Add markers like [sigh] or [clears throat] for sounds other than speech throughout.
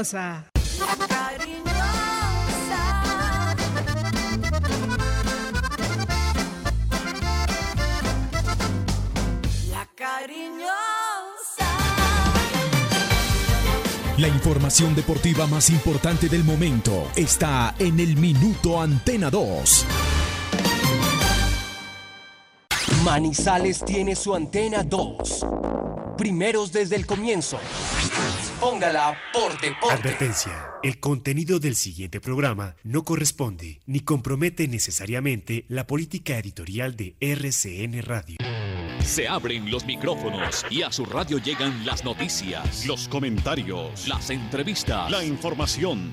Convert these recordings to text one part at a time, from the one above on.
cariñosa. La cariñosa. La cariñosa. La información deportiva más importante del momento está en el Minuto Antena 2. Manizales tiene su antena 2. Primeros desde el comienzo. Póngala por deporte. Advertencia. El contenido del siguiente programa no corresponde ni compromete necesariamente la política editorial de RCN Radio. Se abren los micrófonos y a su radio llegan las noticias, los comentarios, las entrevistas, la información.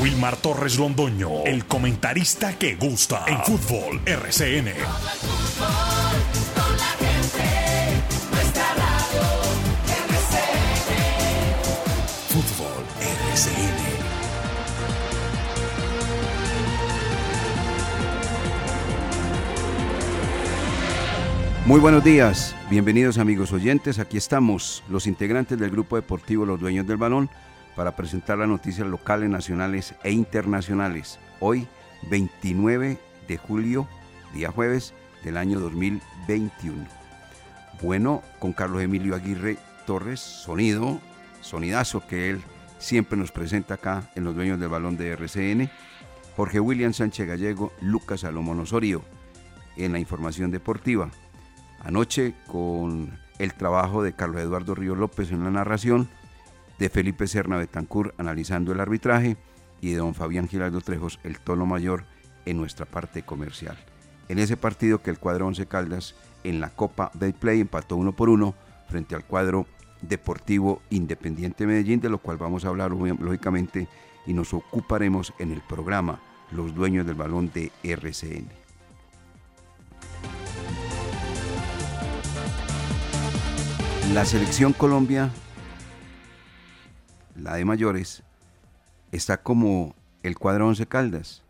Wilmar Torres Londoño, el comentarista que gusta en fútbol RCN. Fútbol RCN. Muy buenos días, bienvenidos amigos oyentes, aquí estamos los integrantes del grupo deportivo Los Dueños del Balón para presentar las noticias locales, nacionales e internacionales. Hoy 29 de julio, día jueves del año 2021. Bueno, con Carlos Emilio Aguirre Torres, sonido, sonidazo que él siempre nos presenta acá en Los Dueños del Balón de RCN. Jorge William Sánchez Gallego, Lucas Salomón Osorio en la información deportiva. Anoche con el trabajo de Carlos Eduardo Río López en la narración, de Felipe Serna Betancur analizando el arbitraje y de don Fabián Giraldo Trejos el tono mayor en nuestra parte comercial. En ese partido que el cuadro Once Caldas en la Copa Betplay empató uno por uno frente al cuadro Deportivo Independiente Medellín, de lo cual vamos a hablar lógicamente y nos ocuparemos en el programa Los Dueños del Balón de RCN. La selección Colombia, la de mayores, está como el cuadro Once Caldas.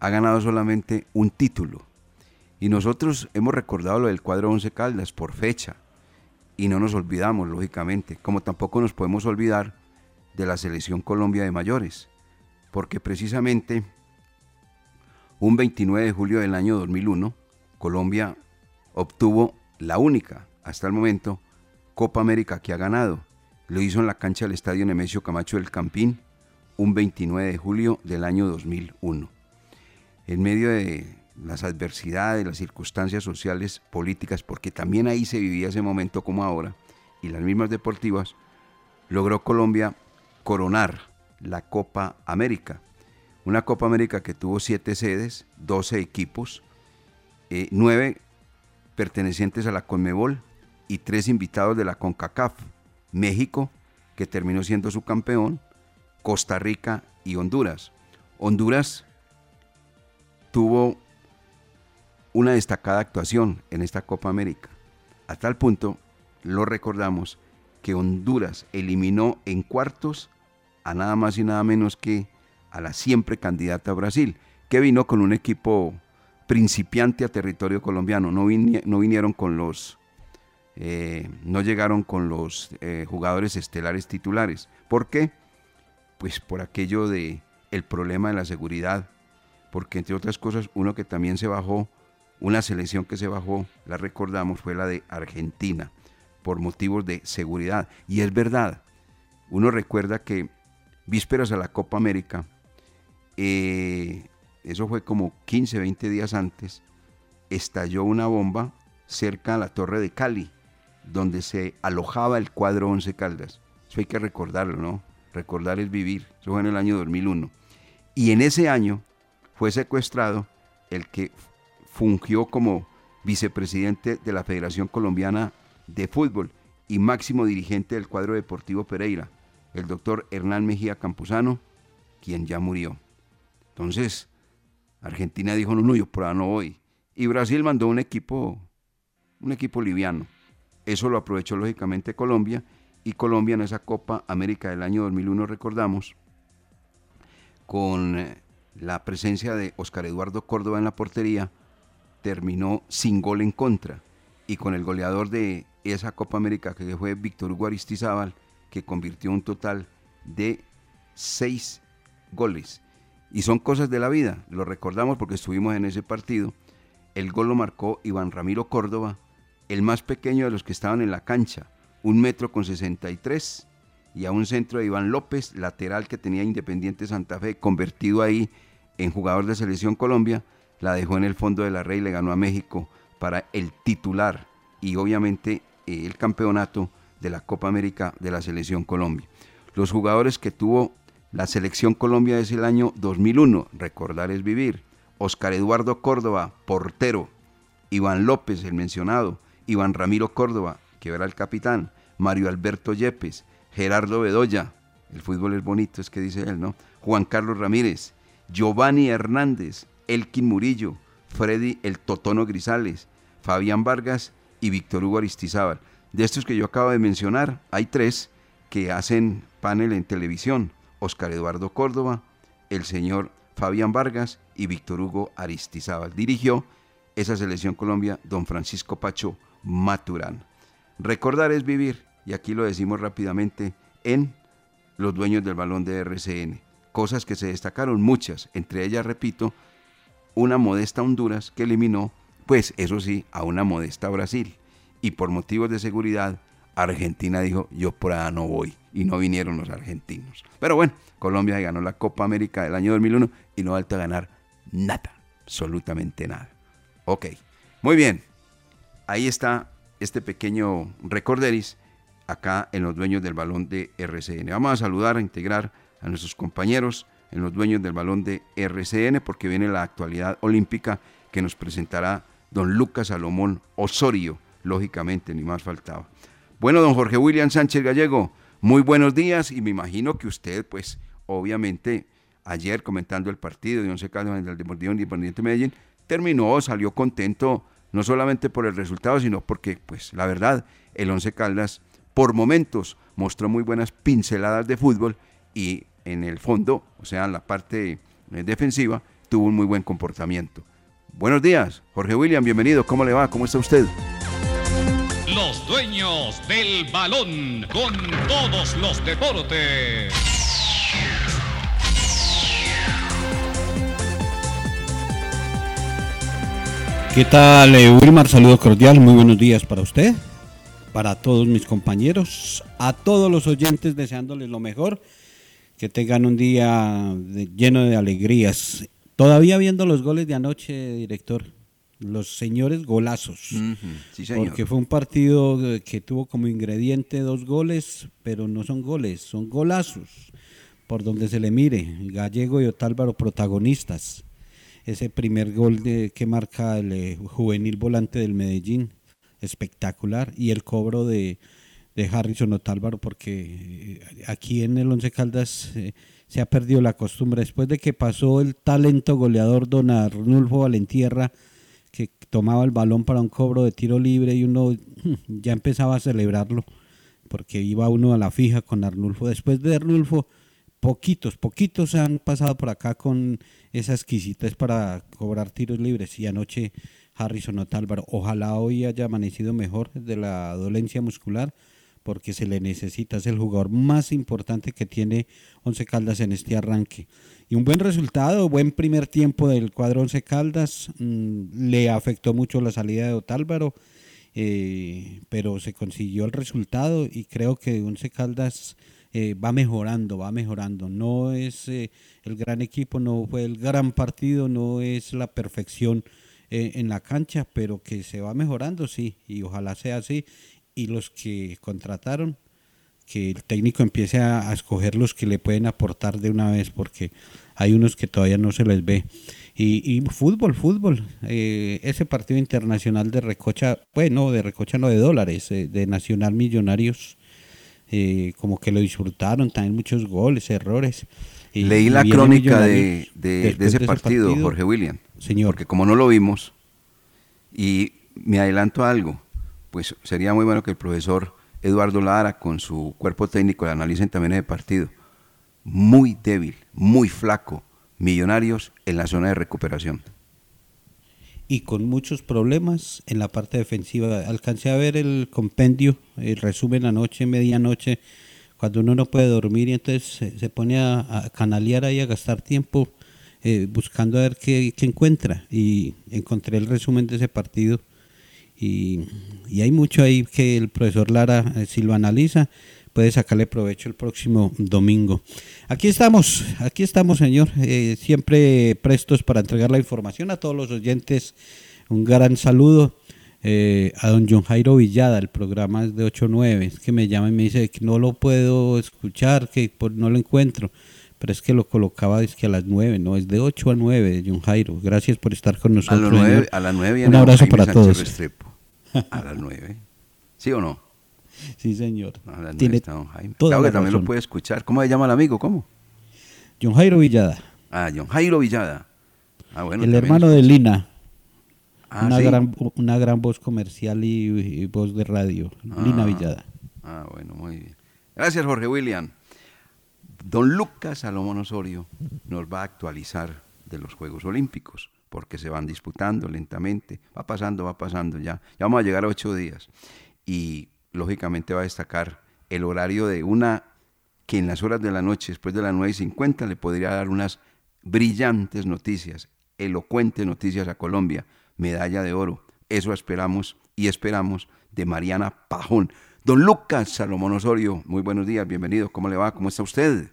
Ha ganado solamente un título. Y nosotros hemos recordado lo del cuadro Once Caldas por fecha. Y no nos olvidamos, lógicamente, como tampoco nos podemos olvidar de la selección Colombia de mayores. Porque precisamente un 29 de julio del año 2001, Colombia obtuvo la única hasta el momento, Copa América que ha ganado. Lo hizo en la cancha del Estadio Nemesio Camacho del Campín, un 29 de julio del año 2001. En medio de las adversidades, las circunstancias sociales, políticas, porque también ahí se vivía ese momento como ahora, y las mismas deportivas, logró Colombia coronar la Copa América. Una Copa América que tuvo siete sedes, 12 equipos, eh, nueve pertenecientes a la Conmebol, y tres invitados de la CONCACAF, México, que terminó siendo su campeón, Costa Rica y Honduras. Honduras tuvo una destacada actuación en esta Copa América. A tal punto, lo recordamos, que Honduras eliminó en cuartos a nada más y nada menos que a la siempre candidata Brasil, que vino con un equipo principiante a territorio colombiano. No, no vinieron con los eh, no llegaron con los eh, jugadores estelares titulares. ¿Por qué? Pues por aquello de el problema de la seguridad, porque entre otras cosas uno que también se bajó, una selección que se bajó, la recordamos, fue la de Argentina, por motivos de seguridad. Y es verdad, uno recuerda que vísperas a la Copa América, eh, eso fue como 15, 20 días antes, estalló una bomba cerca a la Torre de Cali, donde se alojaba el cuadro Once Caldas. Eso hay que recordarlo, ¿no? Recordar es vivir. Eso fue en el año 2001. Y en ese año fue secuestrado el que fungió como vicepresidente de la Federación Colombiana de Fútbol y máximo dirigente del cuadro deportivo Pereira, el doctor Hernán Mejía Campuzano, quien ya murió. Entonces, Argentina dijo, no, no, yo por ahí no voy. Y Brasil mandó un equipo, un equipo liviano. Eso lo aprovechó lógicamente Colombia y Colombia en esa Copa América del año 2001, recordamos, con eh, la presencia de Oscar Eduardo Córdoba en la portería, terminó sin gol en contra. Y con el goleador de esa Copa América, que fue Víctor Hugo Aristizábal, que convirtió un total de seis goles. Y son cosas de la vida, lo recordamos porque estuvimos en ese partido. El gol lo marcó Iván Ramiro Córdoba, el más pequeño de los que estaban en la cancha, un metro con 63, y a un centro de Iván López, lateral que tenía Independiente Santa Fe, convertido ahí en jugador de Selección Colombia, la dejó en el fondo de la red y le ganó a México para el titular y obviamente eh, el campeonato de la Copa América de la Selección Colombia. Los jugadores que tuvo la Selección Colombia es el año 2001, recordar es vivir. Oscar Eduardo Córdoba, portero. Iván López, el mencionado. Iván Ramiro Córdoba, que era el capitán. Mario Alberto Yepes. Gerardo Bedoya. El fútbol es bonito, es que dice él, ¿no? Juan Carlos Ramírez. Giovanni Hernández. Elkin Murillo. Freddy El Totono Grisales. Fabián Vargas y Víctor Hugo Aristizábal. De estos que yo acabo de mencionar, hay tres que hacen panel en televisión. Oscar Eduardo Córdoba, el señor Fabián Vargas y Víctor Hugo Aristizábal. Dirigió esa selección Colombia don Francisco Pacho Maturán. Recordar es vivir, y aquí lo decimos rápidamente, en los dueños del balón de RCN. Cosas que se destacaron, muchas, entre ellas, repito, una modesta Honduras que eliminó, pues eso sí, a una modesta Brasil. Y por motivos de seguridad, Argentina dijo, yo por allá no voy. Y no vinieron los argentinos. Pero bueno, Colombia ganó la Copa América del año 2001 y no falta ganar nada, absolutamente nada. Ok, muy bien. Ahí está este pequeño recorderis acá en los dueños del balón de RCN. Vamos a saludar, a integrar a nuestros compañeros en los dueños del balón de RCN porque viene la actualidad olímpica que nos presentará don Lucas Salomón Osorio, lógicamente, ni más faltaba. Bueno, don Jorge William Sánchez Gallego, muy buenos días y me imagino que usted, pues, obviamente, ayer comentando el partido de Once Caldas del Deportivo Independiente de Medellín, terminó, salió contento, no solamente por el resultado, sino porque, pues, la verdad, el Once Caldas, por momentos, mostró muy buenas pinceladas de fútbol y en el fondo, o sea, en la parte eh, defensiva, tuvo un muy buen comportamiento. Buenos días, Jorge William, bienvenido, ¿cómo le va? ¿Cómo está usted? Los dueños del balón con todos los deportes. ¿Qué tal, eh, Wilmar? Saludo cordial, muy buenos días para usted, para todos mis compañeros, a todos los oyentes deseándoles lo mejor, que tengan un día de- lleno de alegrías. Todavía viendo los goles de anoche, director, los señores golazos. Sí, señor. Porque fue un partido eh, que tuvo como ingrediente dos goles, pero no son goles, son golazos. Por donde se le mire, Gallego y Otálvaro protagonistas. Ese primer gol de, que marca el eh, juvenil volante del Medellín, espectacular. Y el cobro de, de Harrison Otálvaro, porque eh, aquí en el Once Caldas eh, se ha perdido la costumbre. Después de que pasó el talento goleador don Arnulfo Valentierra, que tomaba el balón para un cobro de tiro libre y uno [clears throat] ya empezaba a celebrarlo porque iba uno a la fija con Arnulfo. Después de Arnulfo, poquitos, poquitos han pasado por acá con esa exquisitez para cobrar tiros libres. Y anoche Harrison Otálvaro, ojalá hoy haya amanecido mejor de la dolencia muscular porque se le necesita, es el jugador más importante que tiene Once Caldas en este arranque. Y un buen resultado, buen primer tiempo del cuadro Once Caldas, mm, le afectó mucho la salida de Otálvaro, eh, pero se consiguió el resultado y creo que Once Caldas eh, va mejorando, va mejorando. No es eh, el gran equipo, no fue el gran partido, no es la perfección eh, en la cancha, pero que se va mejorando, sí, y ojalá sea así. Y los que contrataron, que el técnico empiece a, escoger los que le pueden aportar de una vez, porque hay unos que todavía no se les ve. Y, y fútbol, fútbol. Eh, ese partido internacional de Recocha, bueno, de Recocha no de dólares, eh, de Nacional Millonarios, eh, como que lo disfrutaron, también muchos goles, errores. Leí la crónica de, de- ese partido, Jorge William. Señor. Porque como no lo vimos, y me adelanto a algo, pues sería muy bueno que el profesor Eduardo Lara con su cuerpo técnico le analicen también ese partido. Muy débil, muy flaco. Millonarios en la zona de recuperación. Y con muchos problemas en la parte defensiva. Alcancé a ver el compendio, el resumen anoche, medianoche, cuando uno no puede dormir y entonces se, pone a, a canalear ahí, a gastar tiempo eh, buscando a ver qué, encuentra. Y encontré el resumen de ese partido. Y, y hay mucho ahí que el profesor Lara, eh, si lo analiza, puede sacarle provecho el próximo domingo. Aquí estamos, aquí estamos, señor, eh, siempre prestos para entregar la información a todos los oyentes. Un gran saludo eh, a don John Jairo Villada, el programa es de 8 a 9, es que me llama y me dice que no lo puedo escuchar, que por- no lo encuentro, pero es que lo colocaba es que a las 9, no, es de 8 a 9, John Jairo. Gracias por estar con A, nosotros. las nueve, señor. a las nueve Un viene abrazo para Sánchez todos. Restrepo. A las nueve. ¿Sí o no? Sí, señor. Nueve Tiene don Jaime. toda Claro la que también razón. lo puede escuchar. ¿Cómo se llama el amigo? ¿Cómo? John Jairo Villada, Ah, John Jairo Villada. Ah, bueno, el hermano de. Lina. Ah, una, ¿sí? gran, una gran voz comercial y, y voz de radio. Lina Ah. Villada. Ah, bueno, muy bien. Gracias, Jorge William. Don Lucas Salomón Osorio nos va a actualizar de los Juegos Olímpicos, porque se van disputando lentamente. Va pasando, va pasando ya. Ya vamos a llegar a ocho días. Y lógicamente va a destacar el horario de una que en las horas de la noche, después de las 9 y 50, le podría dar unas brillantes noticias, elocuentes noticias a Colombia, medalla de oro. Eso esperamos y esperamos de Mariana Pajón. Don Lucas Salomón Osorio, muy buenos días, bienvenido. ¿Cómo le va? ¿Cómo está usted?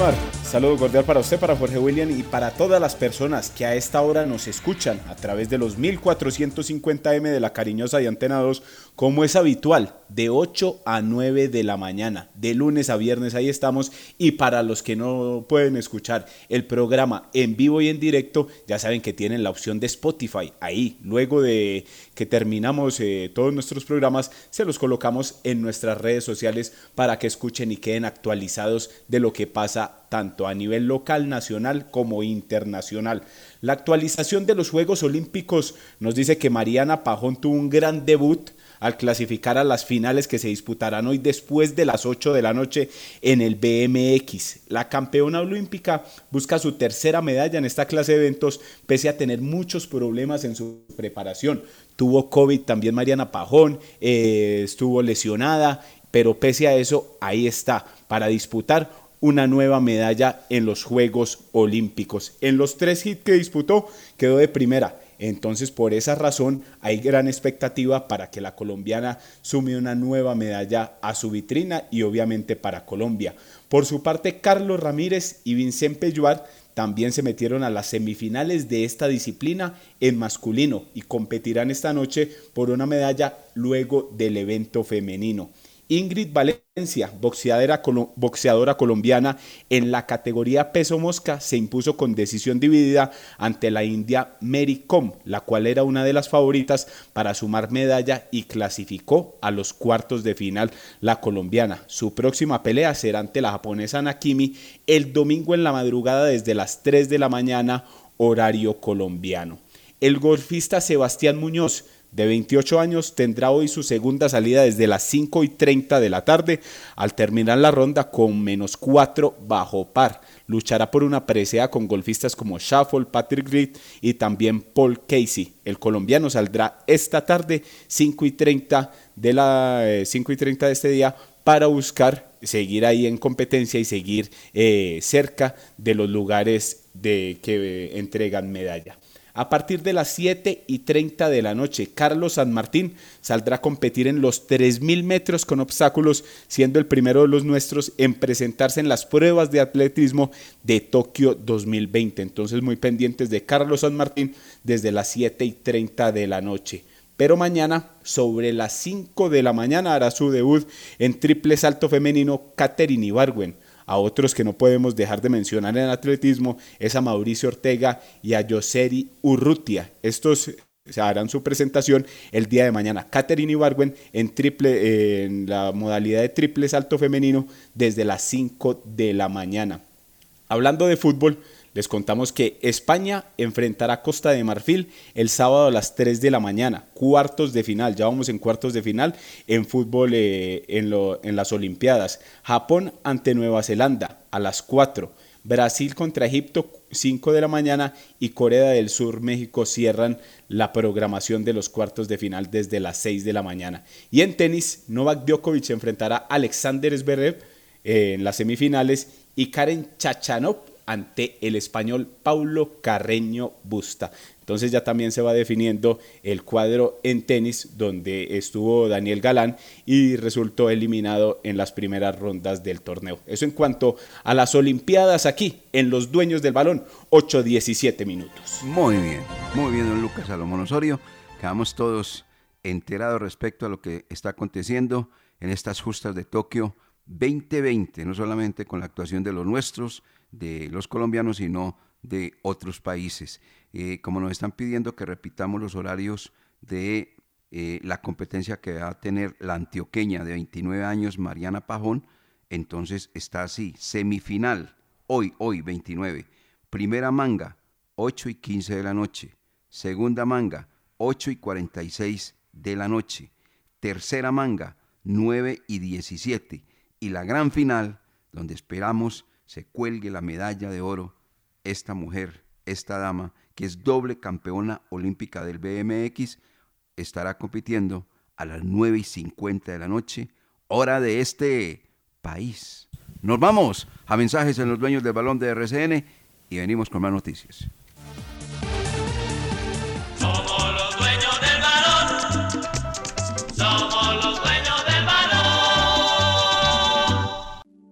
Wilmar. Saludo cordial para usted, para Jorge William y para todas las personas que a esta hora nos escuchan a través de los 1450M de la cariñosa y Antena 2, como es habitual, de 8 a 9 de la mañana, de lunes a viernes, ahí estamos. Y para los que no pueden escuchar el programa en vivo y en directo, ya saben que tienen la opción de Spotify. Ahí, luego de que terminamos eh, todos nuestros programas, se los colocamos en nuestras redes sociales para que escuchen y queden actualizados de lo que pasa tanto a nivel local, nacional como internacional. La actualización de los Juegos Olímpicos nos dice que Mariana Pajón tuvo un gran debut al clasificar a las finales que se disputarán hoy después de las 8 de la noche en el BMX. La campeona olímpica busca su tercera medalla en esta clase de eventos pese a tener muchos problemas en su preparación. Tuvo COVID también Mariana Pajón, eh, estuvo lesionada, pero pese a eso ahí está para disputar una nueva medalla en los Juegos Olímpicos. En los tres hits que disputó quedó de primera. Entonces, por esa razón, hay gran expectativa para que la colombiana sume una nueva medalla a su vitrina y obviamente para Colombia. Por su parte, Carlos Ramírez y Vincent Pelluar también se metieron a las semifinales de esta disciplina en masculino y competirán esta noche por una medalla luego del evento femenino. Ingrid Valencia, boxeadora, colo- boxeadora colombiana en la categoría peso mosca, se impuso con decisión dividida ante la india Mary la cual era una de las favoritas para sumar medalla y clasificó a los cuartos de final la colombiana. Su próxima pelea será ante la japonesa Nakimi el domingo en la madrugada desde las 3 de la mañana, horario colombiano. El golfista Sebastián Muñoz de 28 años, tendrá hoy su segunda salida desde las 5 y 30 de la tarde, al terminar la ronda con menos 4 bajo par. Luchará por una presea con golfistas como Shuffle, Patrick Reed y también Paul Casey. El colombiano saldrá esta tarde 5 y 30 de, la, eh, 5 y 30 de este día para buscar seguir ahí en competencia y seguir eh, cerca de los lugares de, que eh, entregan medalla. A partir de las 7 y 30 de la noche, Carlos San Martín saldrá a competir en los 3.000 metros con obstáculos, siendo el primero de los nuestros en presentarse en las pruebas de atletismo de Tokio 2020. Entonces muy pendientes de Carlos San Martín desde las 7 y 30 de la noche. Pero mañana, sobre las 5 de la mañana, hará su debut en triple salto femenino Katherine Ibargüen a otros que no podemos dejar de mencionar en atletismo es a Mauricio Ortega y a Yoseri Urrutia. Estos se harán su presentación el día de mañana. Katherine Ibargüen en, triple, en la modalidad de triple salto femenino desde las 5 de la mañana. Hablando de fútbol, les contamos que España enfrentará a Costa de Marfil el sábado a las 3 de la mañana, cuartos de final, ya vamos en cuartos de final en fútbol eh, en, las Olimpiadas. Japón ante Nueva Zelanda a las 4. Brasil contra Egipto 5 de la mañana y Corea del Sur, México cierran la programación de los cuartos de final desde las 6 de la mañana. Y en tenis, Novak Djokovic enfrentará a Alexander Zverev eh, en las semifinales y Karen Chachanov ante el español Paulo Carreño Busta. Entonces ya también se va definiendo el cuadro en tenis donde estuvo Daniel Galán y resultó eliminado en las primeras rondas del torneo. Eso en cuanto a las Olimpiadas aquí en los dueños del balón, 8-17 minutos. Muy bien, muy bien, don Lucas Salomón Osorio. Quedamos todos enterados respecto a lo que está aconteciendo en estas justas de Tokio 2020, no solamente con la actuación de los nuestros, de los colombianos, sino de otros países. Eh, como nos están pidiendo que repitamos los horarios de eh, la competencia que va a tener la antioqueña de 29 años, Mariana Pajón, entonces está así, semifinal, hoy, hoy 29, primera manga, 8 y 15 de la noche, segunda manga, 8 y 46 de la noche, tercera manga, 9 y 17, y la gran final, donde esperamos se cuelgue la medalla de oro esta mujer, esta dama, que es doble campeona olímpica del BMX, estará compitiendo a las 9 y 50 de la noche, hora de este país. Nos vamos a mensajes en los dueños del balón de RCN y venimos con más noticias.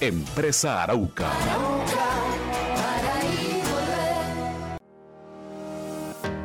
Empresa Arauca.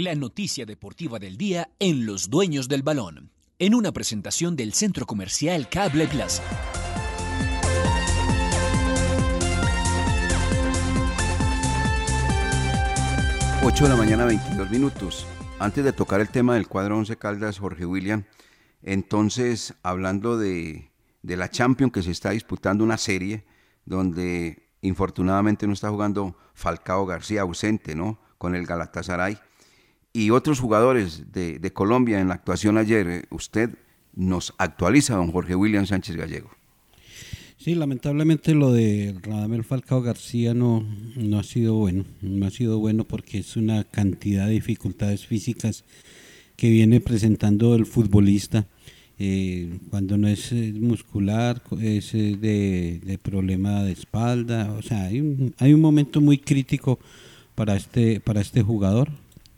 La noticia deportiva del día en Los Dueños del Balón, en una presentación del Centro Comercial Cable Plaza. Ocho de la mañana, 22 minutos. Antes de tocar el tema del cuadro 11 Caldas, Jorge William, entonces, hablando de, de la Champions que se está disputando una serie donde infortunadamente no está jugando Falcao García ausente, ¿no? Con el Galatasaray y otros jugadores de, de, Colombia en la actuación ayer. Usted nos actualiza, don Jorge William Sánchez Gallego. Sí, lamentablemente lo de Radamel Falcao García no, no ha sido bueno. No ha sido bueno porque es una cantidad de dificultades físicas que viene presentando el futbolista. Eh, cuando no es muscular, es de, de, problema de espalda. O sea, hay un, hay un momento muy crítico para este, para este jugador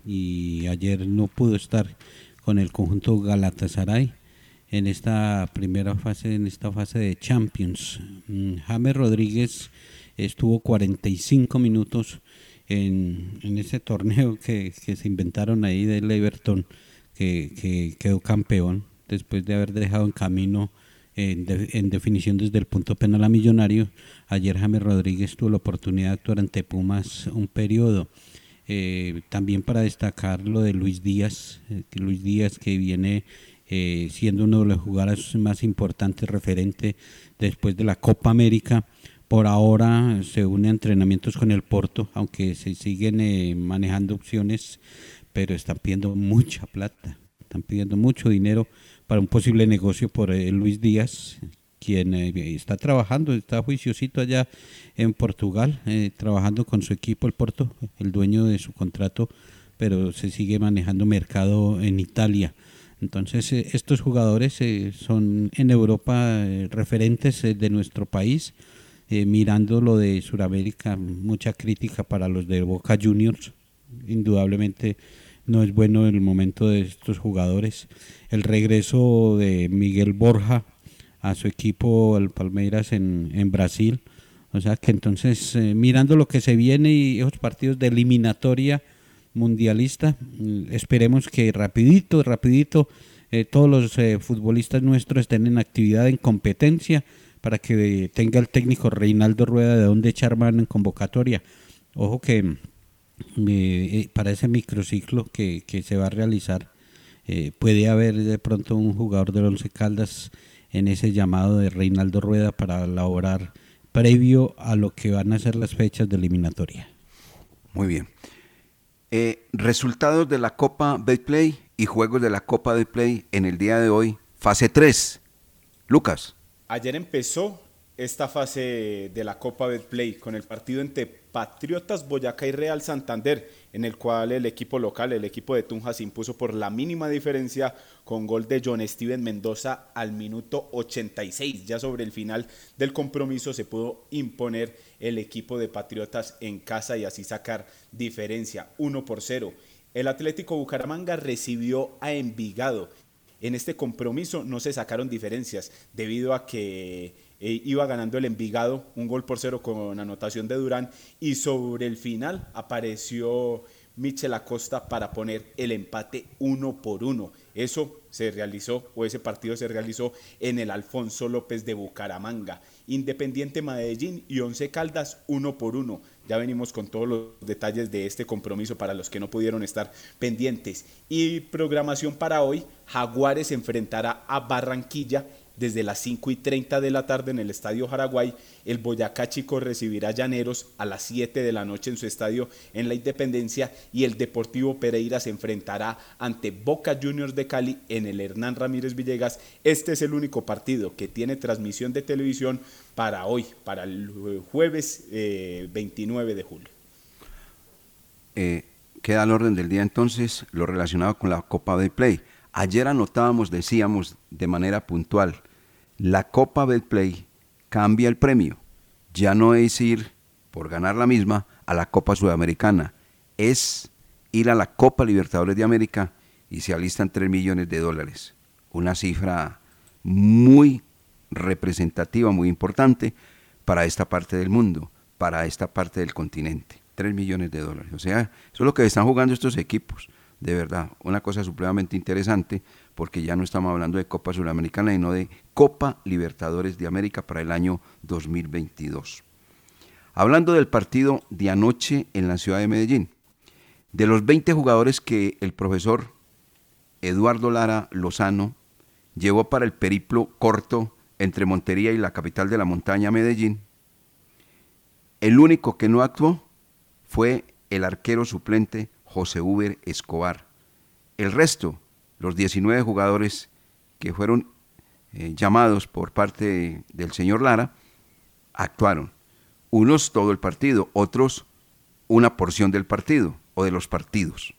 y ayer no pudo estar con el conjunto Galatasaray en esta primera fase, en esta fase de Champions. Mm, James Rodríguez estuvo 45 minutos en, en ese torneo que, que, se inventaron ahí del Everton, que, que, quedó campeón después de haber dejado en camino en, en, definición desde el punto penal a Millonario. Ayer James Rodríguez tuvo la oportunidad de actuar ante Pumas un periodo. Eh, también para destacar lo de Luis Díaz, eh, Luis Díaz que viene eh, siendo uno de los jugadores más importantes referente después de la Copa América. Por ahora se une a entrenamientos con el Porto, aunque se siguen eh, manejando opciones, pero están pidiendo mucha plata, están pidiendo mucho dinero para un posible negocio por eh, Luis Díaz, quien eh, está trabajando, está juiciosito allá en Portugal, eh, trabajando con su equipo, el Porto, el dueño de su contrato, pero se sigue manejando mercado en Italia. Entonces, eh, estos jugadores son en Europa referentes de nuestro país. mirando lo de Sudamérica, mucha crítica para los de Boca Juniors. Indudablemente no es bueno el momento de estos jugadores. El regreso de Miguel Borja a su equipo, el Palmeiras en, en Brasil. O sea que entonces, mirando lo que se viene y esos partidos de eliminatoria, mundialista. Esperemos que rapidito, rapidito, eh, todos los eh, futbolistas nuestros estén en actividad, en competencia, para que eh, tenga el técnico Reinaldo Rueda de dónde echar mano en convocatoria. Ojo que para ese microciclo que, que, se va a realizar, puede haber de pronto un jugador del Once Caldas en ese llamado de Reinaldo Rueda para elaborar previo a lo que van a ser las fechas de eliminatoria. Muy bien. Eh, resultados de la Copa Betplay y juegos de la Copa de Play en el día de hoy, fase 3. Lucas. Ayer empezó esta fase de la Copa Betplay con el partido entre Patriotas Boyacá y Real Santander, en el cual el equipo local, el equipo de Tunja, se impuso por la mínima diferencia con gol de John Steven Mendoza al minuto 86. Ya sobre el final del compromiso se pudo imponer el equipo de Patriotas en casa y así sacar diferencia 1 por 0. El Atlético Bucaramanga recibió a Envigado. En este compromiso no se sacaron diferencias debido a que eh, iba ganando el Envigado un gol por cero con anotación de Durán y sobre el final apareció Michel Acosta para poner el empate uno por uno. Eso se realizó, o ese partido se realizó en el Alfonso López de Bucaramanga. Independiente Medellín y Once Caldas uno por uno. Ya venimos con todos los detalles de este compromiso para los que no pudieron estar pendientes. Y programación para hoy, Jaguares enfrentará a Barranquilla desde las 5 y 30 de la tarde en el Estadio Jaraguay. El Boyacá Chico recibirá Llaneros a las 7 de la noche en su estadio en la Independencia y el Deportivo Pereira se enfrentará ante Boca Juniors de Cali en el Hernán Ramírez Villegas. Este es el único partido que tiene transmisión de televisión para hoy, para el jueves 29 eh, de julio. Eh, queda al orden del día entonces lo relacionado con la Copa de Play. Ayer anotábamos, decíamos de manera puntual, la Copa Betplay cambia el premio. Ya no es ir por ganar la misma a la Copa Sudamericana, es ir a la Copa Libertadores de América y se alistan 3 millones de dólares. Una cifra muy representativa, muy importante para esta parte del mundo, para esta parte del continente. 3 millones de dólares. O sea, eso es lo que están jugando estos equipos. De verdad, una cosa supremamente interesante porque ya no estamos hablando de Copa Sudamericana, sino de Copa Libertadores de América para el año 2022. Hablando del partido de anoche en la ciudad de Medellín, de los 20 jugadores que el profesor Eduardo Lara Lozano llevó para el periplo corto entre Montería y la capital de la montaña, Medellín, el único que no actuó fue el arquero suplente José Uber Escobar. El resto los 19 jugadores que fueron eh, llamados por parte del señor Lara actuaron. Unos todo el partido, otros una porción del partido o de los partidos.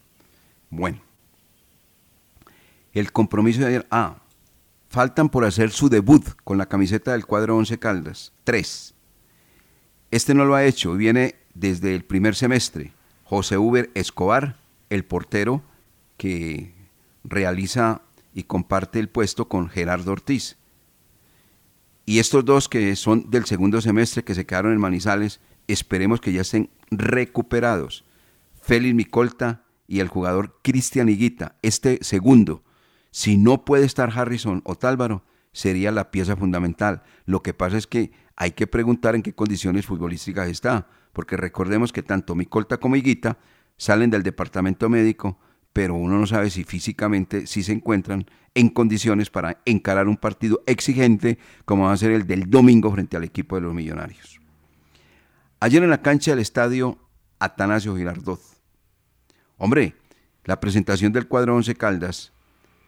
Bueno, el compromiso de ayer. Ah, faltan por hacer su debut con la camiseta del cuadro 11 Caldas. Tres. Este no lo ha hecho, viene desde el primer semestre. José Uber Escobar, el portero que realiza y comparte el puesto con Gerardo Ortiz. Y estos dos que son del segundo semestre que se quedaron en Manizales, esperemos que ya estén recuperados. Félix Micolta y el jugador Cristian Higuita, este segundo. Si no puede estar Harrison o Tálvaro, sería la pieza fundamental. Lo que pasa es que hay que preguntar en qué condiciones futbolísticas está, porque recordemos que tanto Micolta como Higuita salen del departamento médico pero uno no sabe si físicamente si se encuentran en condiciones para encarar un partido exigente como va a ser el del domingo frente al equipo de los Millonarios. Ayer en la cancha del estadio Atanasio Girardot. Hombre, la presentación del cuadro 11 Caldas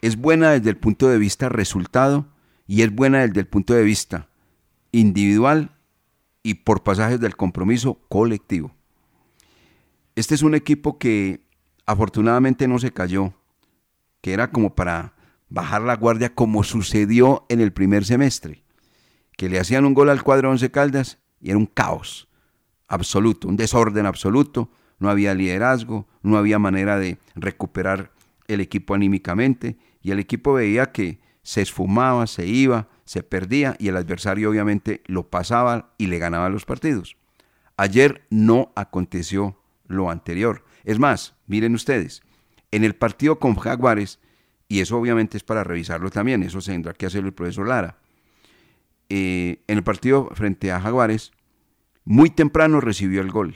es buena desde el punto de vista resultado y es buena desde el punto de vista individual y por pasajes del compromiso colectivo. Este es un equipo que afortunadamente no se cayó, que era como para bajar la guardia como sucedió en el primer semestre, que le hacían un gol al cuadro Once Caldas y era un caos absoluto, un desorden absoluto, no había liderazgo, no había manera de recuperar el equipo anímicamente y el equipo veía que se esfumaba, se iba, se perdía y el adversario obviamente lo pasaba y le ganaba los partidos. Ayer no aconteció lo anterior. Es más, miren ustedes, en el partido con Jaguares, y eso obviamente es para revisarlo también, eso tendrá que hacerlo el profesor Lara, eh, en el partido frente a Jaguares, muy temprano recibió el gol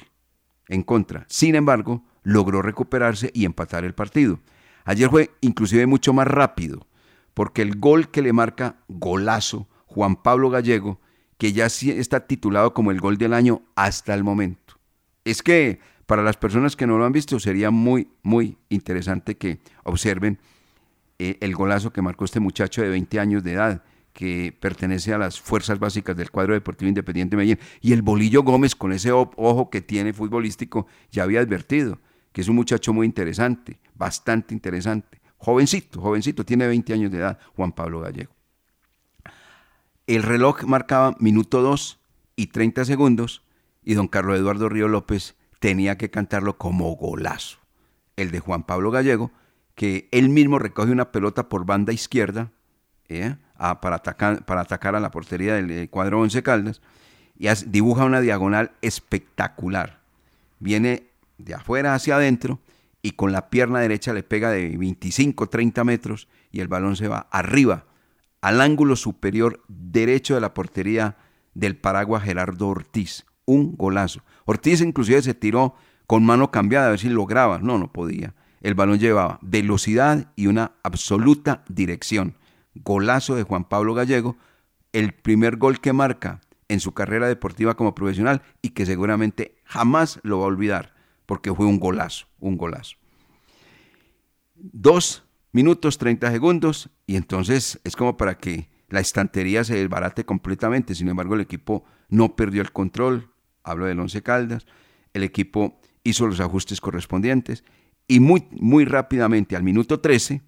en contra. Sin embargo, logró recuperarse y empatar el partido. Ayer fue inclusive mucho más rápido, porque el gol que le marca golazo Juan Pablo Gallego, que ya está titulado como el gol del año hasta el momento. Es que para las personas que no lo han visto, sería muy, muy interesante que observen eh, el golazo que marcó este muchacho de 20 años de edad que pertenece a las fuerzas básicas del cuadro deportivo independiente de Medellín. Y el Bolillo Gómez, con ese ojo que tiene futbolístico, ya había advertido que es un muchacho muy interesante, bastante interesante. Jovencito, jovencito, tiene 20 años de edad, Juan Pablo Gallego. El reloj marcaba minuto 2 y 30 segundos y don Carlos Eduardo Río López tenía que cantarlo como golazo. El de Juan Pablo Gallego, que él mismo recoge una pelota por banda izquierda ¿eh? a- para, atacar, para atacar a la portería del eh, cuadro Once Caldas y dibuja una diagonal espectacular. Viene de afuera hacia adentro y con la pierna derecha le pega de 25, 30 metros y el balón se va arriba al ángulo superior derecho de la portería del Paraguas Gerardo Ortiz. Un golazo. Ortiz inclusive se tiró con mano cambiada a ver si lograba. No, no podía. El balón llevaba velocidad y una absoluta dirección. Golazo de Juan Pablo Gallego, el primer gol que marca en su carrera deportiva como profesional y que seguramente jamás lo va a olvidar, porque fue un golazo, un golazo. Dos minutos 30 segundos y entonces es como para que la estantería se desbarate completamente. Sin embargo, el equipo no perdió el control, hablo del Once Caldas, el equipo hizo los ajustes correspondientes y muy, muy rápidamente al minuto 13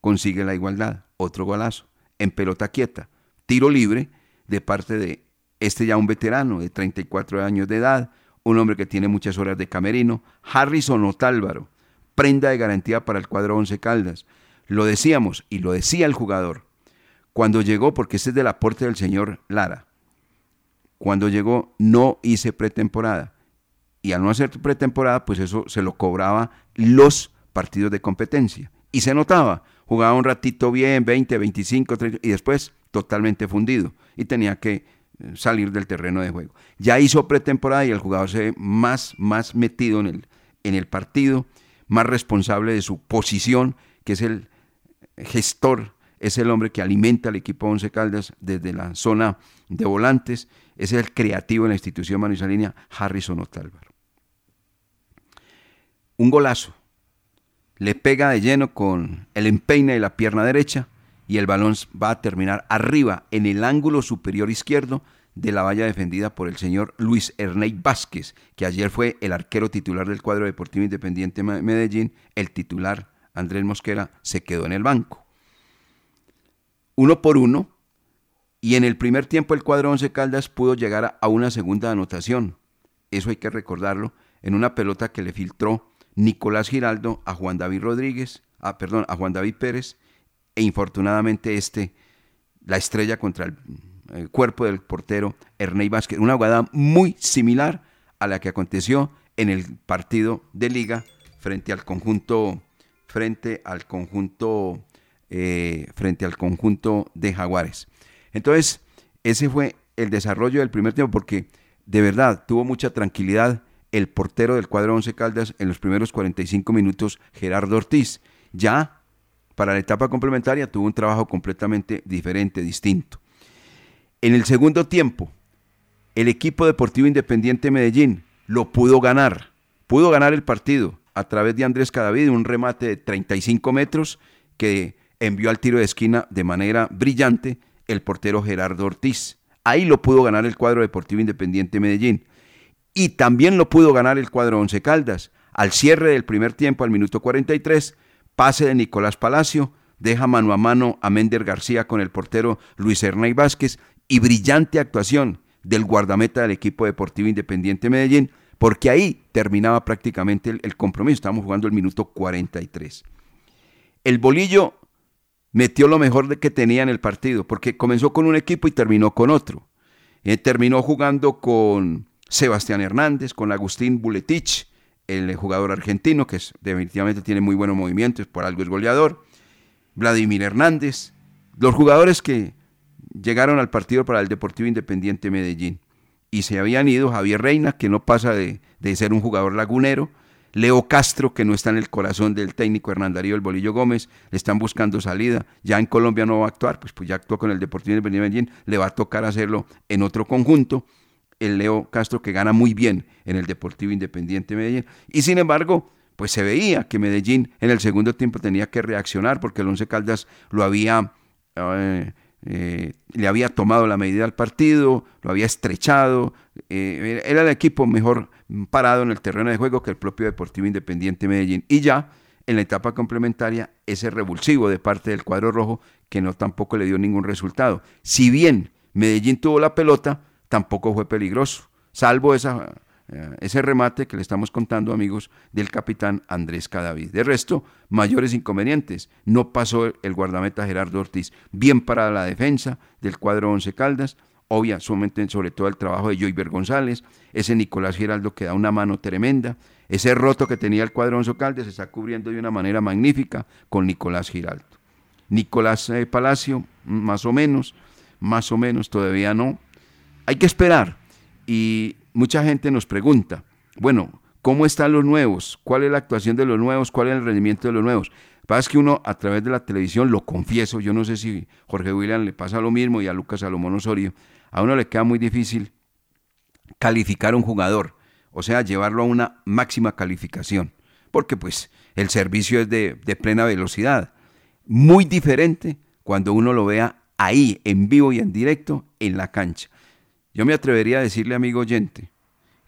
consigue la igualdad, otro golazo, en pelota quieta, tiro libre de parte de este ya un veterano de 34 años de edad, un hombre que tiene muchas horas de camerino, Harrison Otálvaro, prenda de garantía para el cuadro Once Caldas. Lo decíamos y lo decía el jugador cuando llegó, porque este es del aporte del señor Lara. Cuando llegó no hice pretemporada y al no hacer pretemporada, pues eso se lo cobraba los partidos de competencia. Y se notaba, jugaba un ratito bien, 20, 25, 30, y después totalmente fundido. Y tenía que eh, salir del terreno de juego. Ya hizo pretemporada y el jugador se ve más, más metido en el, en el partido, más responsable de su posición, que es el gestor, es el hombre que alimenta al equipo Once Caldas desde la zona de volantes, es el creativo en la institución manizalina, Harrison Otálvaro. Un golazo. Le pega de lleno con el empeine de la pierna derecha y el balón va a terminar arriba en el ángulo superior izquierdo de la valla defendida por el señor Luis Ernei Vázquez, que ayer fue el arquero titular del cuadro deportivo independiente de Medellín. El titular, Andrés Mosquera, se quedó en el banco. Uno por uno, y en el primer tiempo el cuadro Once Caldas pudo llegar a una segunda anotación. Eso hay que recordarlo, en una pelota que le filtró Nicolás Giraldo a Juan David Rodríguez, a, perdón, a Juan David Pérez, e infortunadamente este, la estrella contra el, el cuerpo del portero Ernei Vázquez. Una jugada muy similar a la que aconteció en el partido de liga frente al conjunto, frente al conjunto, eh, frente al conjunto de Jaguares. Entonces, ese fue el desarrollo del primer tiempo, porque de verdad tuvo mucha tranquilidad el portero del cuadro Once Caldas en los primeros 45 minutos, Gerardo Ortiz. Ya para la etapa complementaria tuvo un trabajo completamente diferente, distinto. En el segundo tiempo, el equipo deportivo independiente Medellín lo pudo ganar. Pudo ganar el partido a través de Andrés Cadavid, un remate de 35 metros que envió al tiro de esquina de manera brillante el portero Gerardo Ortiz. Ahí lo pudo ganar el cuadro deportivo independiente Medellín. Y también lo pudo ganar el cuadro Once Caldas. Al cierre del primer tiempo, al minuto 43, pase de Nicolás Palacio, deja mano a mano a Mender García con el portero Luis Hernay Vázquez y brillante actuación del guardameta del equipo deportivo independiente Medellín, porque ahí terminaba prácticamente el, el compromiso. Estamos jugando el minuto 43. El bolillo metió lo mejor que tenía en el partido, porque comenzó con un equipo y terminó con otro. Eh, terminó jugando con Sebastián Hernández, con Agustín Buletich, el jugador argentino, que definitivamente tiene muy buenos movimientos, por algo es goleador. Vladimir Hernández, los jugadores que llegaron al partido para el Deportivo Independiente Medellín. Y se habían ido Javier Reina, que no pasa de, de ser un jugador lagunero, Leo Castro, que no está en el corazón del técnico Hernán Darío El Bolillo Gómez, le están buscando salida. Ya en Colombia no va a actuar, pues, pues ya actuó con el Deportivo Independiente Medellín, le va a tocar hacerlo en otro conjunto. El Leo Castro, que gana muy bien en el Deportivo Independiente Medellín. Y sin embargo, pues se veía que Medellín en el segundo tiempo tenía que reaccionar porque el Once Caldas lo había, eh, eh, le había tomado la medida al partido, lo había estrechado, eh, era el equipo mejor parado en el terreno de juego que el propio Deportivo Independiente Medellín. Y ya en la etapa complementaria, ese revulsivo de parte del cuadro rojo que no tampoco le dio ningún resultado. Si bien Medellín tuvo la pelota, tampoco fue peligroso, salvo esa ese remate que le estamos contando, amigos, del capitán Andrés Cadavid. De resto, mayores inconvenientes. No pasó el guardameta Gerardo Ortiz. Bien para la defensa del cuadro Once Caldas. Obvia, sobre todo el trabajo de Joyver González. Ese Nicolás Giraldo que da una mano tremenda. Ese roto que tenía el cuadro Once Caldas se está cubriendo de una manera magnífica con Nicolás Giraldo. Nicolás eh, Palacio, más o menos, más o menos, todavía no. Hay que esperar. Y mucha gente nos pregunta, bueno, ¿cómo están los nuevos? ¿Cuál es la actuación de los nuevos? ¿Cuál es el rendimiento de los nuevos? Pasa que uno a través de la televisión, lo confieso, yo no sé si Jorge William le pasa lo mismo y a Lucas Salomón Osorio, a uno le queda muy difícil calificar a un jugador, o sea, llevarlo a una máxima calificación, porque pues el servicio es de, de plena velocidad, muy diferente cuando uno lo vea ahí, en vivo y en directo, en la cancha. Yo me atrevería a decirle, amigo oyente,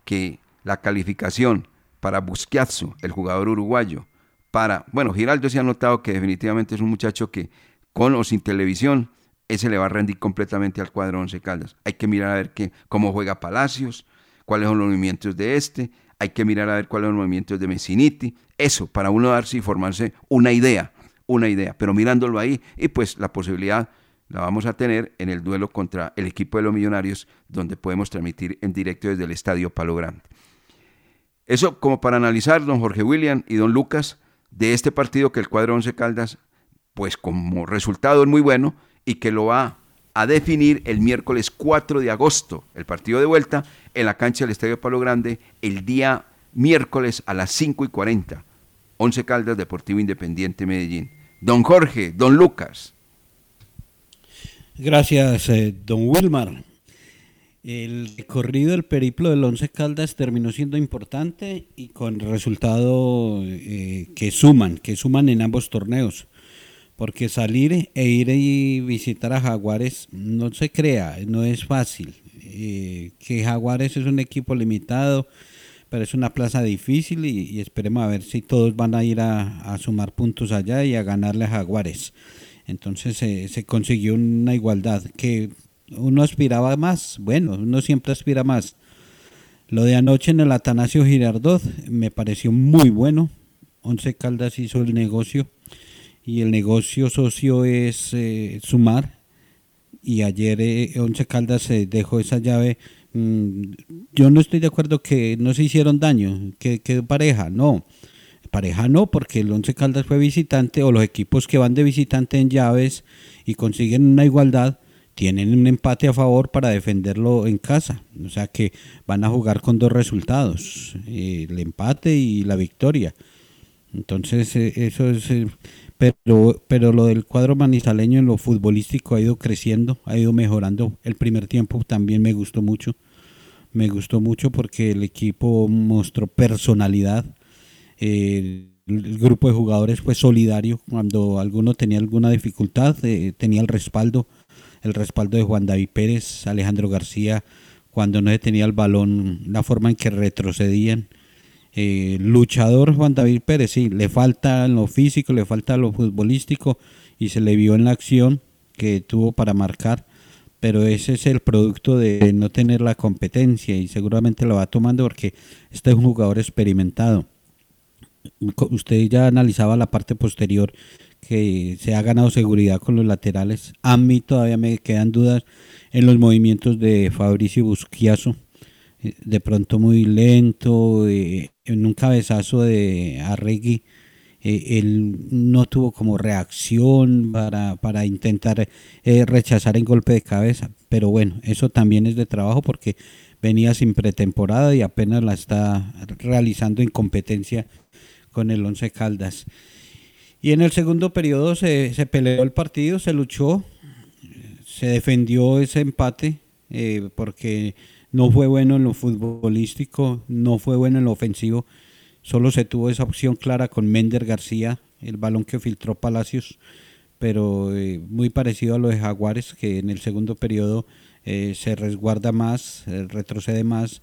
que la calificación para Busquiazzo, el jugador uruguayo, para, bueno, Giraldo se ha notado que definitivamente es un muchacho que con o sin televisión, ese le va a rendir completamente al cuadro Once Caldas. Hay que mirar a ver qué, cómo juega Palacios, cuáles son los movimientos de este, hay que mirar a ver cuáles son los movimientos de Messiniti, eso, para uno darse y formarse una idea, una idea, pero mirándolo ahí, y pues la posibilidad la vamos a tener en el duelo contra el equipo de los Millonarios, donde podemos transmitir en directo desde el Estadio Palo Grande. Eso como para analizar, don Jorge William y don Lucas, de este partido que el cuadro Once Caldas, pues como resultado es muy bueno y que lo va a definir el miércoles 4 de agosto, el partido de vuelta, en la cancha del Estadio Palo Grande, el día miércoles a las 5 y 40. Once Caldas, Deportivo Independiente Medellín. Don Jorge, don Lucas. Gracias, eh, don Wilmar. El recorrido del periplo del Once Caldas terminó siendo importante y con resultado eh, que suman, que suman en ambos torneos. Porque salir e ir y visitar a Jaguares no se crea, no es fácil. Eh, que Jaguares es un equipo limitado, pero es una plaza difícil y, esperemos a ver si todos van a ir a, a sumar puntos allá y a ganarle a Jaguares. Entonces se consiguió una igualdad que uno aspiraba más, bueno, uno siempre aspira más. Lo de anoche en el Atanasio Girardot me pareció muy bueno. Once Caldas hizo el negocio y el negocio socio es eh, sumar. Y ayer eh, Once Caldas se dejó esa llave. Mm, yo no estoy de acuerdo que no se hicieron daño, que quedó pareja, no Pareja no, porque el Once Caldas fue visitante o los equipos que van de visitante en llaves y consiguen una igualdad tienen un empate a favor para defenderlo en casa. O sea que van a jugar con dos resultados, eh, el empate y la victoria. Entonces eh, eso es... Eh, pero, pero lo del cuadro manizaleño en lo futbolístico ha ido creciendo, ha ido mejorando. El primer tiempo también me gustó mucho. Me gustó mucho porque el equipo mostró personalidad el, grupo de jugadores fue solidario cuando alguno tenía alguna dificultad, eh, tenía el respaldo, el respaldo de Juan David Pérez, Alejandro García, cuando no se tenía el balón, la forma en que retrocedían. Eh, luchador Juan David Pérez, sí, le falta lo físico, le falta lo futbolístico y se le vio en la acción que tuvo para marcar, pero ese es el producto de no tener la competencia y seguramente lo va tomando porque este es un jugador experimentado usted ya analizaba la parte posterior que se ha ganado seguridad con los laterales. A mí todavía me quedan dudas en los movimientos de Fabricio Busquiazo. Eh, de pronto muy lento, eh, en un cabezazo de Arregui. Eh, él no tuvo como reacción para, para intentar rechazar en golpe de cabeza. Pero bueno, eso también es de trabajo porque venía sin pretemporada y apenas la está realizando en competencia con el Once Caldas. Y en el segundo periodo se, peleó el partido, se luchó, se defendió ese empate eh, porque no fue bueno en lo futbolístico, no fue bueno en lo ofensivo Solo se tuvo esa opción clara con Mender García, el balón que filtró Palacios, pero eh, muy parecido a lo de Jaguares, que en el segundo periodo eh, se resguarda más, eh, retrocede más,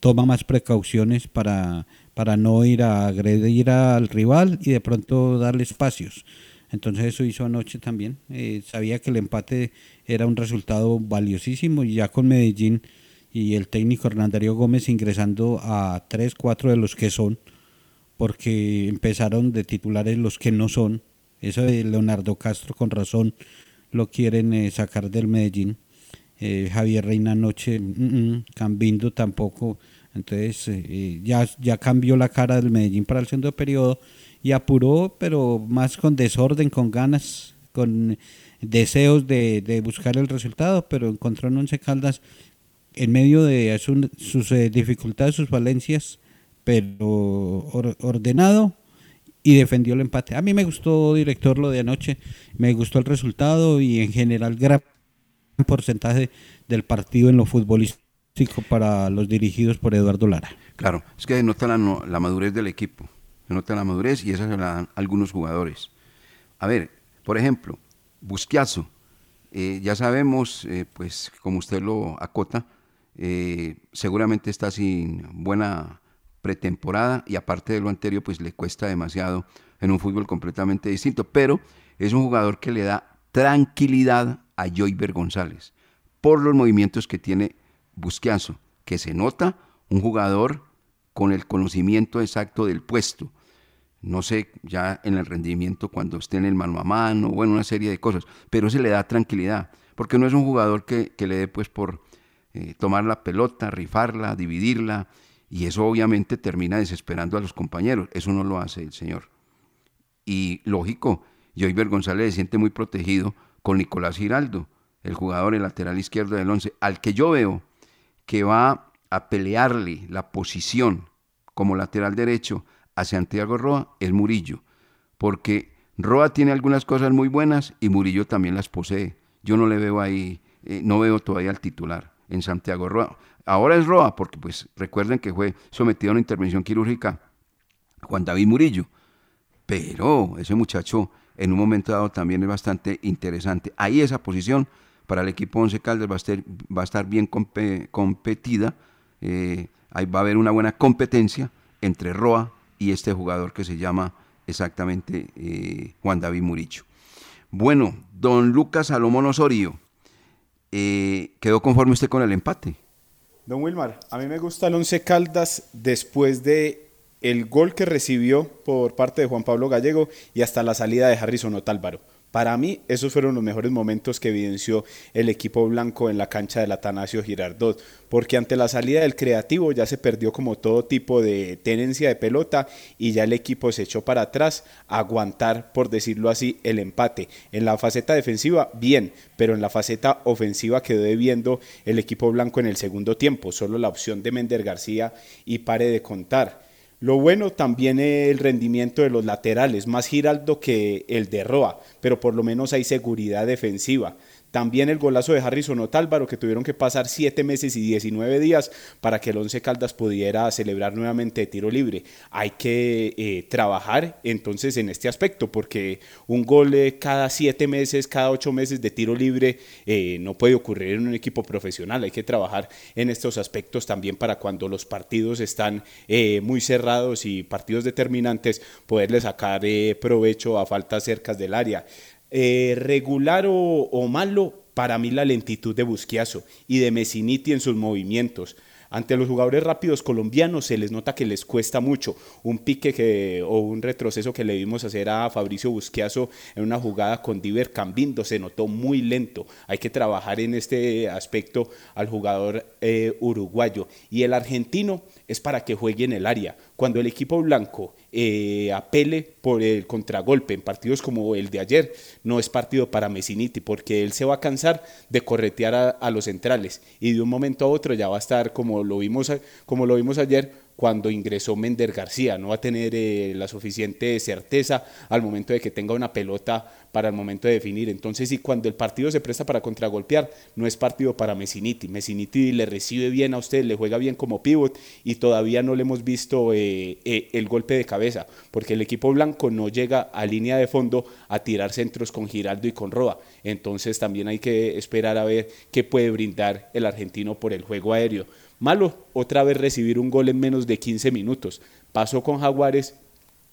toma más precauciones para, para no ir a agredir al rival y de pronto darle espacios. Entonces eso hizo anoche también. sabía que el empate era un resultado valiosísimo y ya con Medellín y el técnico Hernandario Gómez ingresando a tres, cuatro de los que son, porque empezaron de titulares los que no son. Eso de Leonardo Castro con razón lo quieren eh, sacar del Medellín. Eh, Javier Reina anoche, mm, mm, Cambindo tampoco. Entonces eh, ya, ya cambió la cara del Medellín para el segundo periodo y apuró, pero más con desorden, con ganas, con deseos de, de buscar el resultado, pero encontró en Once Caldas en medio de sus eh, dificultades, sus falencias, pero ordenado y defendió el empate. A mí me gustó, director, lo de anoche, me gustó el resultado y en general gran porcentaje del partido en lo futbolístico para los dirigidos por Eduardo Lara. Claro, es que denota la, la madurez del equipo, denota la madurez y esa se la dan algunos jugadores. A ver, por ejemplo, Busquiazo, eh, ya sabemos, eh, pues como usted lo acota, eh, seguramente está sin buena pretemporada y aparte de lo anterior, pues le cuesta demasiado en un fútbol completamente distinto, pero es un jugador que le da tranquilidad a Joyver González por los movimientos que tiene Busquiazo, que se nota un jugador con el conocimiento exacto del puesto. No sé, ya en el rendimiento cuando esté en el mano a mano, bueno, una serie de cosas, pero se le da tranquilidad, porque no es un jugador que, le dé pues por eh, tomar la pelota, rifarla, dividirla, y eso obviamente termina desesperando a los compañeros. Eso no lo hace el señor. Y lógico, Joyver González se siente muy protegido con Nicolás Giraldo, el jugador, el lateral izquierdo del 11, al que yo veo que va a pelearle la posición como lateral derecho a Santiago Roa, es Murillo, porque Roa tiene algunas cosas muy buenas y Murillo también las posee. Yo no le veo ahí, eh, no veo todavía al titular en Santiago Roa. Ahora es Roa, porque pues recuerden que fue sometido a una intervención quirúrgica Juan David Murillo. Pero ese muchacho en un momento dado también es bastante interesante. Ahí esa posición para el equipo Once Caldas va a estar, bien competida. Eh, ahí va a haber una buena competencia entre Roa y este jugador que se llama exactamente eh, Juan David Murillo. Bueno, don Lucas Salomón Osorio eh, ¿Quedó conforme usted con el empate? Don Wilmar, a mí me gusta el Once Caldas después de el gol que recibió por parte de Juan Pablo Gallego y hasta la salida de Harrison Otálvaro. Para mí, esos fueron los mejores momentos que evidenció el equipo blanco en la cancha del Atanasio Girardot, porque ante la salida del creativo ya se perdió como todo tipo de tenencia de pelota y ya el equipo se echó para atrás a aguantar, por decirlo así, el empate. En la faceta defensiva, bien, pero en la faceta ofensiva quedó debiendo el equipo blanco en el segundo tiempo, solo la opción de Mender García y pare de contar. Lo bueno también es el rendimiento de los laterales, más Giraldo que el de Roa, pero por lo menos hay seguridad defensiva. También el golazo de Harrison Otálvaro, que tuvieron que pasar 7 meses y 19 días para que el Once Caldas pudiera celebrar nuevamente tiro libre. Hay que eh, trabajar entonces en este aspecto, porque un gol cada 7 meses, cada 8 meses de tiro libre eh, no puede ocurrir en un equipo profesional. Hay que trabajar en estos aspectos también para cuando los partidos están eh, muy cerrados y partidos determinantes, poderle sacar provecho a faltas cercas del área. Eh, regular o, malo, para mí la lentitud de Busquiazo y de Messiniti en sus movimientos. Ante los jugadores rápidos colombianos se les nota que les cuesta mucho. Un pique que, o un retroceso que le vimos hacer a Fabricio Busquiazo en una jugada con Diver Cambindo se notó muy lento. Hay que trabajar en este aspecto al jugador eh, uruguayo. Y el argentino es para que juegue en el área. Cuando el equipo blanco eh, apele por el contragolpe en partidos como el de ayer, no es partido para Messiniti, porque él se va a cansar de corretear a, los centrales y de un momento a otro ya va a estar como lo vimos, como lo vimos ayer cuando ingresó Mender García. No va a tener eh, la suficiente certeza al momento de que tenga una pelota para el momento de definir. Entonces, y cuando el partido se presta para contragolpear, no es partido para Messiniti. Messiniti le recibe bien a usted, le juega bien como pivot y todavía no le hemos visto eh, eh, el golpe de cabeza, porque el equipo blanco no llega a línea de fondo a tirar centros con Giraldo y con Roa. Entonces, también hay que esperar a ver qué puede brindar el argentino por el juego aéreo. Malo, otra vez recibir un gol en menos de 15 minutos. Pasó con Jaguares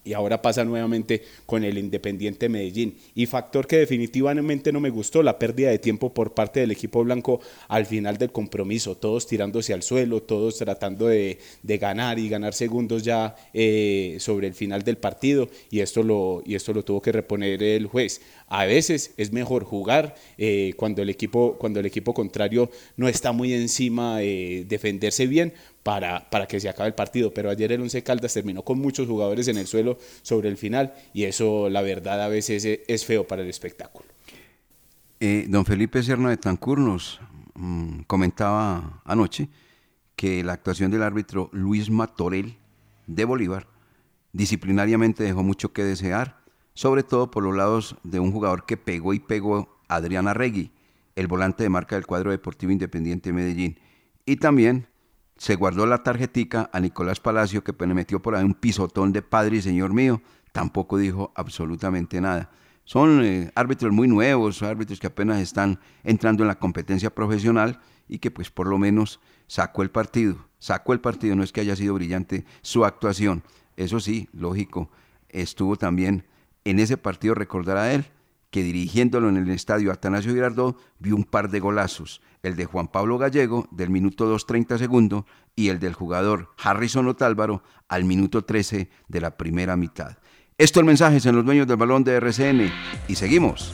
y ahora pasa nuevamente con el Independiente Medellín. Y factor que definitivamente no me gustó, la pérdida de tiempo por parte del equipo blanco al final del compromiso, todos tirándose al suelo, todos tratando de, ganar y ganar segundos ya eh, sobre el final del partido y esto, lo, y esto lo tuvo que reponer el juez. A veces es mejor jugar eh, cuando, el equipo, cuando el equipo contrario no está muy encima, eh, defenderse bien para, para que se acabe el partido. Pero ayer el Once Caldas terminó con muchos jugadores en el suelo sobre el final y eso la verdad a veces es, feo para el espectáculo. Eh, don Felipe Serna de Tancur nos mm, comentaba anoche que la actuación del árbitro Luis Matorel de Bolívar disciplinariamente dejó mucho que desear, sobre todo por los lados de un jugador que pegó y pegó Adriana Regui, el volante de marca del cuadro deportivo independiente de Medellín, y también se guardó la tarjetica a Nicolás Palacio, que pues, metió por ahí un pisotón de padre y señor mío, tampoco dijo absolutamente nada. Son eh, árbitros muy nuevos, árbitros que apenas están entrando en la competencia profesional y que pues por lo menos sacó el partido, sacó el partido, no es que haya sido brillante su actuación. Eso sí, lógico, estuvo también en ese partido, recordar a él, que dirigiéndolo en el estadio Atanasio Girardot vio un par de golazos, el de Juan Pablo Gallego del minuto 2.30 segundo y el del jugador Harrison Otálvaro al minuto 13 de la primera mitad. Esto el mensaje en los dueños del balón de RCN y seguimos.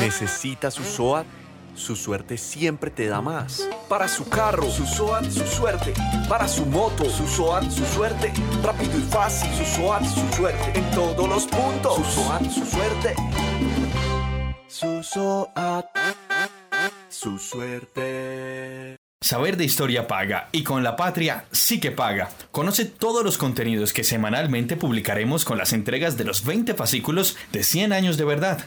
¿Necesita su SOAT? Su suerte siempre te da más. Para su carro, su SOAT, su suerte. Para su moto, su SOAT, su suerte. Rápido y fácil, su SOAT, su suerte. En todos los puntos, su SOAT, su suerte. Su SOAT, su suerte. Saber de historia paga y con la patria sí que paga. Conoce todos los contenidos que semanalmente publicaremos con las entregas de los 20 fascículos de 100 años de verdad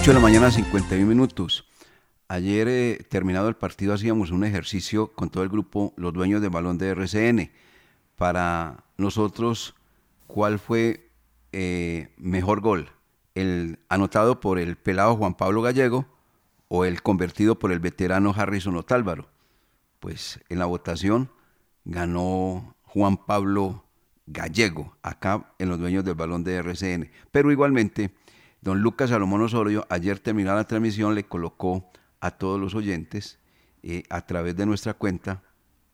8 de la mañana, 51 minutos. Ayer, eh, terminado el partido, hacíamos un ejercicio con todo el grupo, los dueños del balón de RCN, para nosotros, ¿cuál fue eh, mejor gol? ¿El anotado por el pelado Juan Pablo Gallego o el convertido por el veterano Harrison Otálvaro? Pues en la votación ganó Juan Pablo Gallego, acá en los dueños del balón de RCN. Pero igualmente, don Lucas Salomón Osorio, ayer terminada la transmisión, le colocó a todos los oyentes, eh, a través de nuestra cuenta,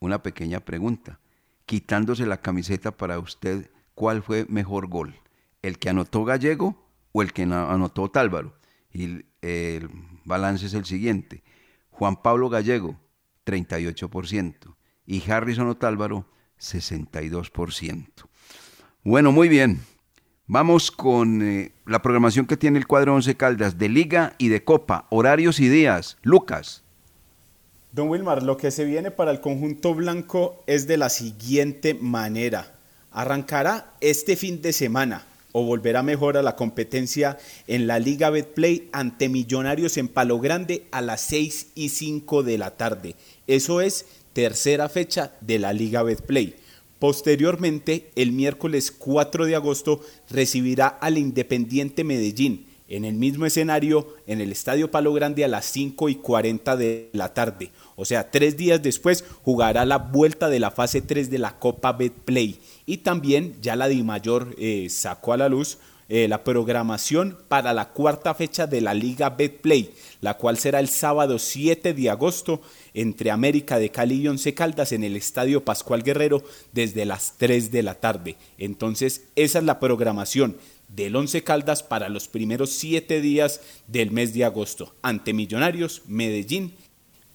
una pequeña pregunta. Quitándose la camiseta para usted, ¿cuál fue mejor gol? ¿El que anotó Gallego o el que anotó Tálvaro? Y el balance es el siguiente. Juan Pablo Gallego, 38%. Y Harrison Otálvaro, 62%. Bueno, muy bien. Vamos con eh, la programación que tiene el cuadro 11 Caldas de Liga y de Copa, horarios y días. Lucas. Don Wilmar, lo que se viene para el conjunto blanco es de la siguiente manera. Arrancará este fin de semana o volverá mejor a la competencia en la Liga Betplay ante Millonarios en Palo Grande a las 6 y 5 de la tarde. Eso es tercera fecha de la Liga Betplay. Posteriormente, el miércoles 4 de agosto recibirá al Independiente Medellín en el mismo escenario en el Estadio Palo Grande a las 5 y 40 de la tarde. O sea, tres días después jugará la vuelta de la fase 3 de la Copa Betplay. Y también ya la Dimayor eh, sacó a la luz eh, la programación para la cuarta fecha de la Liga Betplay, la cual será el sábado 7 de agosto entre América de Cali y Once Caldas en el Estadio Pascual Guerrero desde las 3 de la tarde. Entonces, esa es la programación del Once Caldas para los primeros siete días del mes de agosto ante Millonarios, Medellín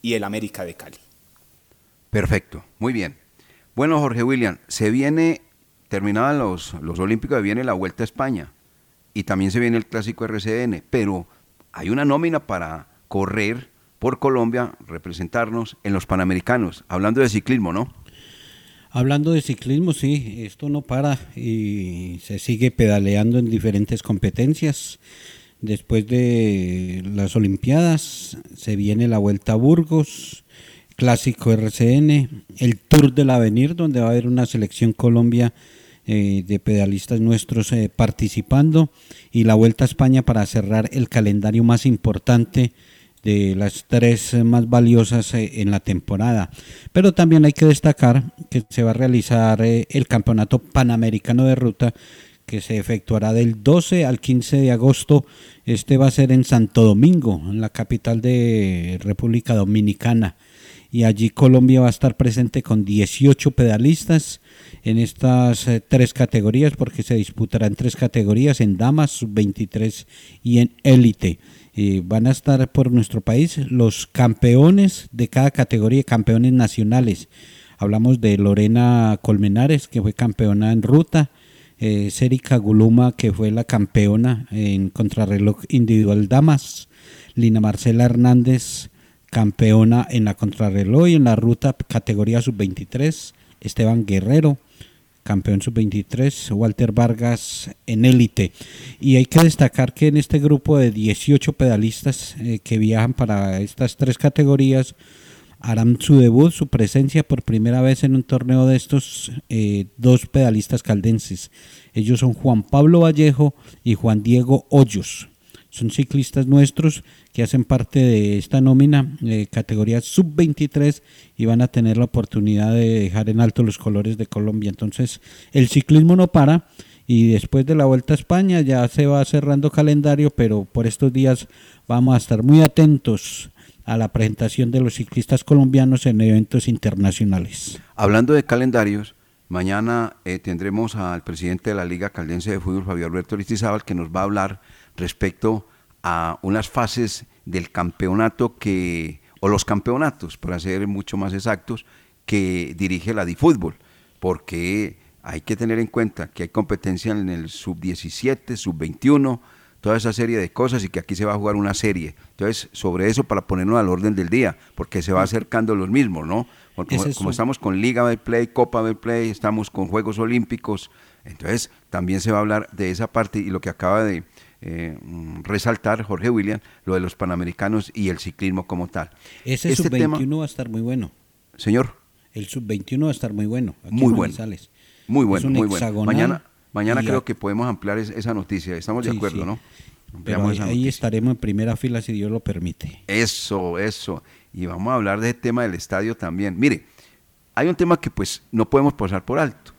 y el América de Cali. Perfecto, muy bien. Bueno, Jorge William, se viene, terminaban los, los Olímpicos, viene la Vuelta a España y también se viene el Clásico RCN, pero hay una nómina para correr por Colombia, representarnos en los Panamericanos, hablando de ciclismo, ¿no? Hablando de ciclismo, sí, esto no para y se sigue pedaleando en diferentes competencias. Después de las Olimpiadas se viene la Vuelta a Burgos, Clásico RCN, el Tour del Avenir, donde va a haber una selección Colombia eh, de pedalistas nuestros eh, participando, y la Vuelta a España para cerrar el calendario más importante de las tres más valiosas eh, en la temporada. Pero también hay que destacar que se va a realizar el Campeonato Panamericano de Ruta que se efectuará del 12 al 15 de agosto. Este va a ser en Santo Domingo, en la capital de República Dominicana. Y allí Colombia va a estar presente con 18 pedalistas en estas eh, tres categorías, porque se disputará en tres categorías, en damas, sub-23 y en élite. Eh, van a estar por nuestro país los campeones de cada categoría, campeones nacionales. Hablamos de Lorena Colmenares, que fue campeona en ruta, eh, Cérica Guluma, que fue la campeona en contrarreloj individual damas, Lina Marcela Hernández, campeona en la contrarreloj y en la ruta categoría sub-23, Esteban Guerrero, campeón sub-23, Walter Vargas en élite. Y hay que destacar que en este grupo de 18 pedalistas eh, que viajan para estas tres categorías, harán su debut, su presencia por primera vez en un torneo de estos eh, dos pedalistas caldenses. Ellos son Juan Pablo Vallejo y Juan Diego Hoyos. Son ciclistas nuestros que hacen parte de esta nómina, eh, categoría sub-23, y van a tener la oportunidad de dejar en alto los colores de Colombia. Entonces, el ciclismo no para y después de la Vuelta a España ya se va cerrando calendario, pero por estos días vamos a estar muy atentos a la presentación de los ciclistas colombianos en eventos internacionales. Hablando de calendarios, mañana eh, tendremos al presidente de la Liga Caldense de Fútbol, Fabio Alberto Aristizábal, que nos va a hablar respecto a unas fases del campeonato que, o los campeonatos, para ser mucho más exactos, que dirige la DiFútbol, porque hay que tener en cuenta que hay competencia en el sub-17, sub-21, toda esa serie de cosas y que aquí se va a jugar una serie. Entonces, sobre eso para ponernos al orden del día, porque se va acercando los mismos, ¿no? Porque como, como estamos con Liga de Play, Copa de Play, estamos con Juegos Olímpicos, entonces también se va a hablar de esa parte y lo que acaba de eh, mm, resaltar Jorge William, lo de los Panamericanos y el ciclismo como tal. Ese Este sub-21 va a estar muy bueno. Señor. El sub-21 va a estar muy bueno. aquí Muy en bueno. Muy bueno, muy bueno. Mañana, mañana creo a- que podemos ampliar es- esa noticia. Estamos de Sí, acuerdo, sí. ¿no? Pero ahí, ahí estaremos en primera fila si Dios lo permite. Eso, eso. Y vamos a hablar del tema del estadio también. Mire, hay un tema que pues no podemos pasar por alto.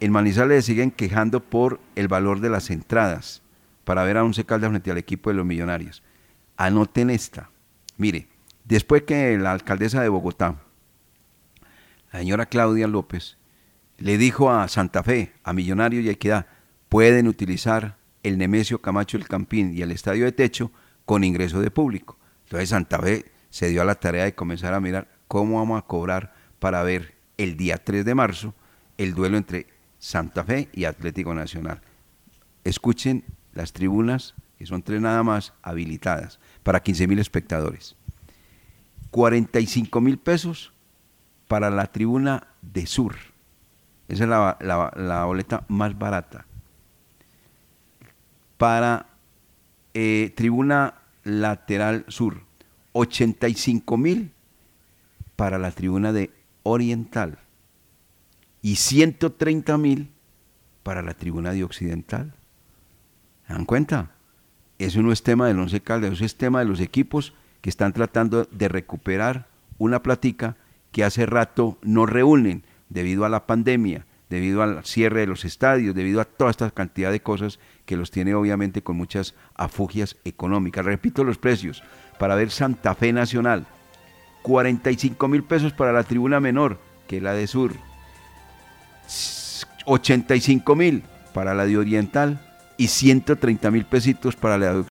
En Manizales siguen quejando por el valor de las entradas para ver a Once Caldas frente al equipo de los Millonarios. Anoten esta. Mire, después que la alcaldesa de Bogotá, la señora Claudia López, le dijo a Santa Fe, a Millonarios y Equidad, pueden utilizar el Nemesio Camacho el Campín y el estadio de techo con ingreso de público. Entonces Santa Fe se dio a la tarea de comenzar a mirar cómo vamos a cobrar para ver el día 3 de marzo el duelo entre Santa Fe y Atlético Nacional. Escuchen las tribunas, que son tres nada más, habilitadas para 15 mil espectadores. 45 mil pesos para la tribuna de sur. Esa es la, la- boleta más barata. Para eh, tribuna lateral sur, 85 mil para la tribuna de oriental y 130 mil para la tribuna de occidental. ¿Se dan cuenta? Eso no es tema del Once Caldas, eso es tema de los equipos que están tratando de recuperar una platica que hace rato no reúnen debido a la pandemia, debido al cierre de los estadios, debido a toda esta cantidad de cosas que los tiene obviamente con muchas afugias económicas. Repito los precios, para ver Santa Fe Nacional, 45 mil pesos para la tribuna menor, que es la de sur, 85 mil para la de oriental y 130 mil pesitos para la